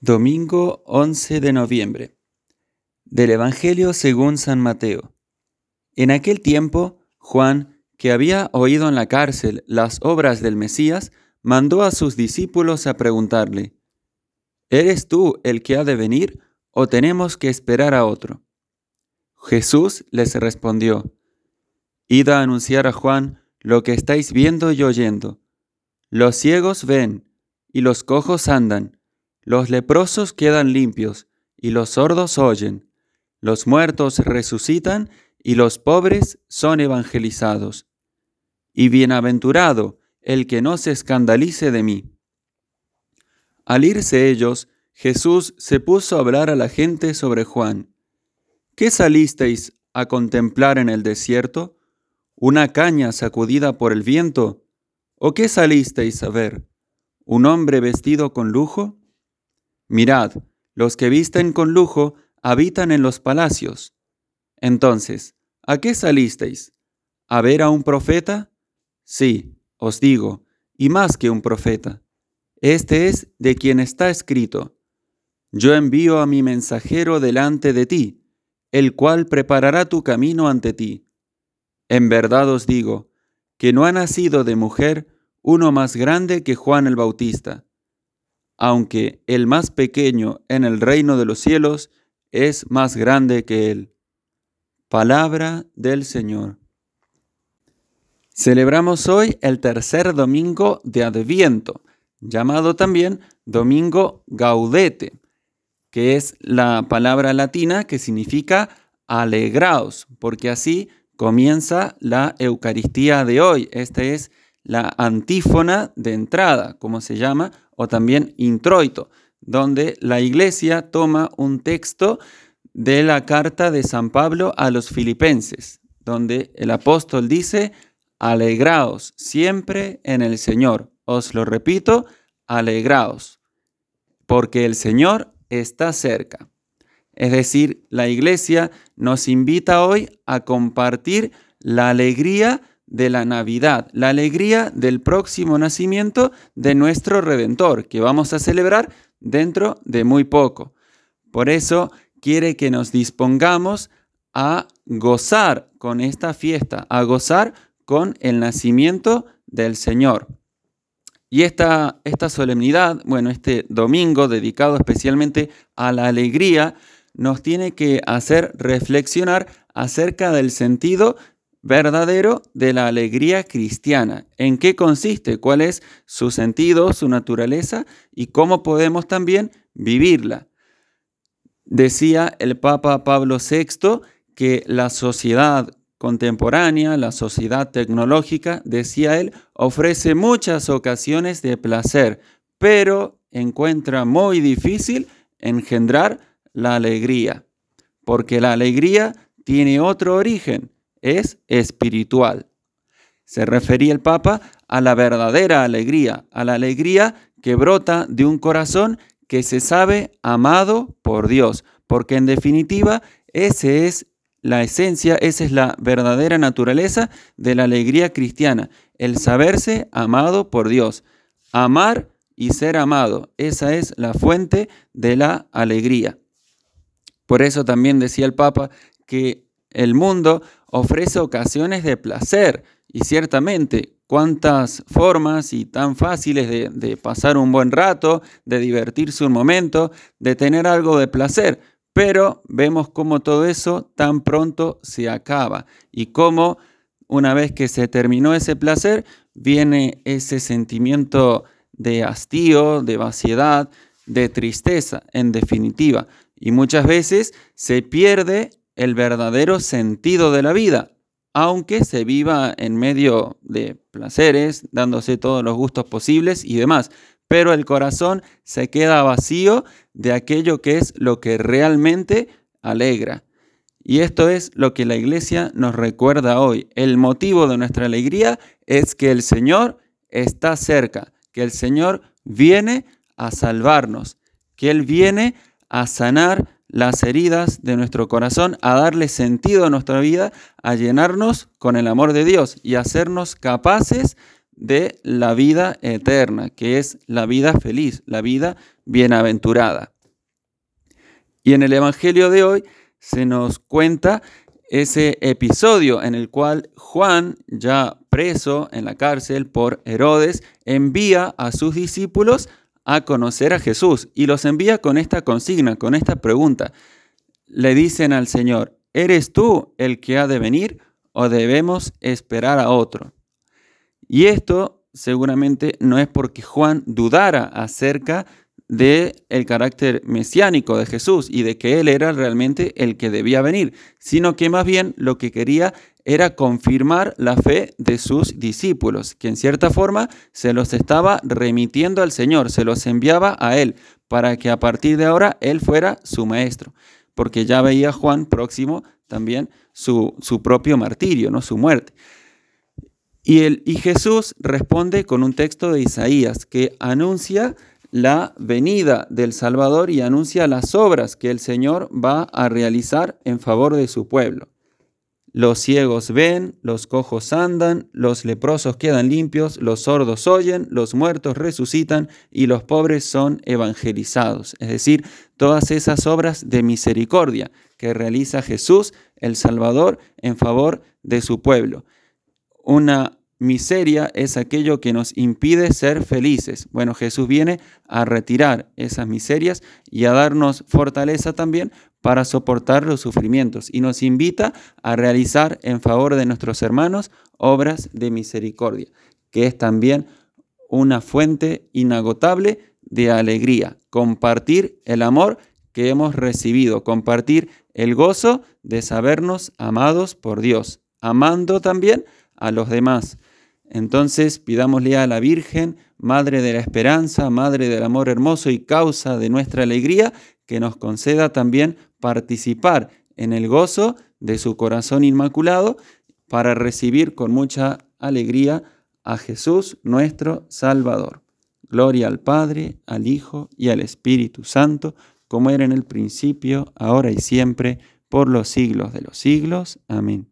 Domingo 11 de noviembre. Del Evangelio según San Mateo. En aquel tiempo, Juan, que había oído en la cárcel las obras del Mesías, mandó a sus discípulos a preguntarle, ¿Eres tú el que ha de venir o tenemos que esperar a otro? Jesús les respondió, Id a anunciar a Juan lo que estáis viendo y oyendo. Los ciegos ven y los cojos andan los leprosos quedan limpios y los sordos oyen, los muertos resucitan y los pobres son evangelizados. Y bienaventurado el que no se escandalice de mí. Al irse ellos, Jesús se puso a hablar a la gente sobre Juan. ¿Qué salisteis a contemplar en el desierto? ¿Una caña sacudida por el viento? ¿O qué salisteis a ver? ¿Un hombre vestido con lujo? Mirad, los que visten con lujo habitan en los palacios. Entonces, ¿a qué salisteis? ¿A ver a un profeta? Sí, os digo, y más que un profeta. Este es de quien está escrito, Yo envío a mi mensajero delante de ti, el cual preparará tu camino ante ti. En verdad os digo, que no ha nacido de mujer uno más grande que Juan el Bautista aunque el más pequeño en el reino de los cielos es más grande que él. Palabra del Señor. Celebramos hoy el tercer domingo de Adviento, llamado también Domingo Gaudete, que es la palabra latina que significa alegraos, porque así comienza la Eucaristía de hoy. Esta es la antífona de entrada, como se llama, o también introito, donde la iglesia toma un texto de la carta de San Pablo a los filipenses, donde el apóstol dice, alegraos siempre en el Señor. Os lo repito, alegraos, porque el Señor está cerca. Es decir, la iglesia nos invita hoy a compartir la alegría de la Navidad, la alegría del próximo nacimiento de nuestro Redentor, que vamos a celebrar dentro de muy poco. Por eso quiere que nos dispongamos a gozar con esta fiesta, a gozar con el nacimiento del Señor. Y esta, esta solemnidad, bueno, este domingo dedicado especialmente a la alegría, nos tiene que hacer reflexionar acerca del sentido verdadero de la alegría cristiana. ¿En qué consiste? ¿Cuál es su sentido, su naturaleza y cómo podemos también vivirla? Decía el Papa Pablo VI que la sociedad contemporánea, la sociedad tecnológica, decía él, ofrece muchas ocasiones de placer, pero encuentra muy difícil engendrar la alegría, porque la alegría tiene otro origen, es espiritual. Se refería el Papa a la verdadera alegría, a la alegría que brota de un corazón que se sabe amado por Dios, porque en definitiva esa es la esencia, esa es la verdadera naturaleza de la alegría cristiana, el saberse amado por Dios. Amar y ser amado, esa es la fuente de la alegría. Por eso también decía el Papa que el mundo ofrece ocasiones de placer y ciertamente cuántas formas y tan fáciles de, pasar un buen rato, de divertirse un momento, de tener algo de placer, pero vemos cómo todo eso tan pronto se acaba y cómo una vez que se terminó ese placer, viene ese sentimiento de hastío, de vaciedad, de tristeza, en definitiva. Y muchas veces se pierde el verdadero sentido de la vida, aunque se viva en medio de placeres, dándose todos los gustos posibles y demás. Pero el corazón se queda vacío de aquello que es lo que realmente alegra. Y esto es lo que la iglesia nos recuerda hoy. El motivo de nuestra alegría es que el Señor está cerca, que el Señor viene a salvarnos, que Él viene a sanar las heridas de nuestro corazón, a darle sentido a nuestra vida, a llenarnos con el amor de Dios y hacernos capaces de la vida eterna, que es la vida feliz, la vida bienaventurada. Y en el Evangelio de hoy se nos cuenta ese episodio en el cual Juan, ya preso en la cárcel por Herodes, envía a sus discípulos a conocer a Jesús y los envía con esta consigna, con esta pregunta. Le dicen al Señor, ¿eres tú el que ha de venir o debemos esperar a otro? Y esto seguramente no es porque Juan dudara acerca de el carácter mesiánico de Jesús y de que él era realmente el que debía venir, sino que más bien lo que quería era confirmar la fe de sus discípulos, que en cierta forma se los estaba remitiendo al Señor, se los enviaba a él, para que a partir de ahora él fuera su maestro, porque ya veía Juan próximo también su, su propio martirio, ¿no? su muerte. Y, el, y Jesús responde con un texto de Isaías que anuncia la venida del Salvador y anuncia las obras que el Señor va a realizar en favor de su pueblo. Los ciegos ven, los cojos andan, los leprosos quedan limpios, los sordos oyen, los muertos resucitan y los pobres son evangelizados. Es decir, todas esas obras de misericordia que realiza Jesús, el Salvador, en favor de su pueblo. Una miseria es aquello que nos impide ser felices. Bueno, Jesús viene a retirar esas miserias y a darnos fortaleza también para soportar los sufrimientos y nos invita a realizar en favor de nuestros hermanos obras de misericordia, que es también una fuente inagotable de alegría, compartir el amor que hemos recibido, compartir el gozo de sabernos amados por Dios, amando también a los demás. Entonces pidámosle a la Virgen, Madre de la Esperanza, Madre del Amor Hermoso y causa de nuestra alegría, que nos conceda también participar en el gozo de su corazón inmaculado para recibir con mucha alegría a Jesús nuestro Salvador. Gloria al Padre, al Hijo y al Espíritu Santo, como era en el principio, ahora y siempre, por los siglos de los siglos. Amén.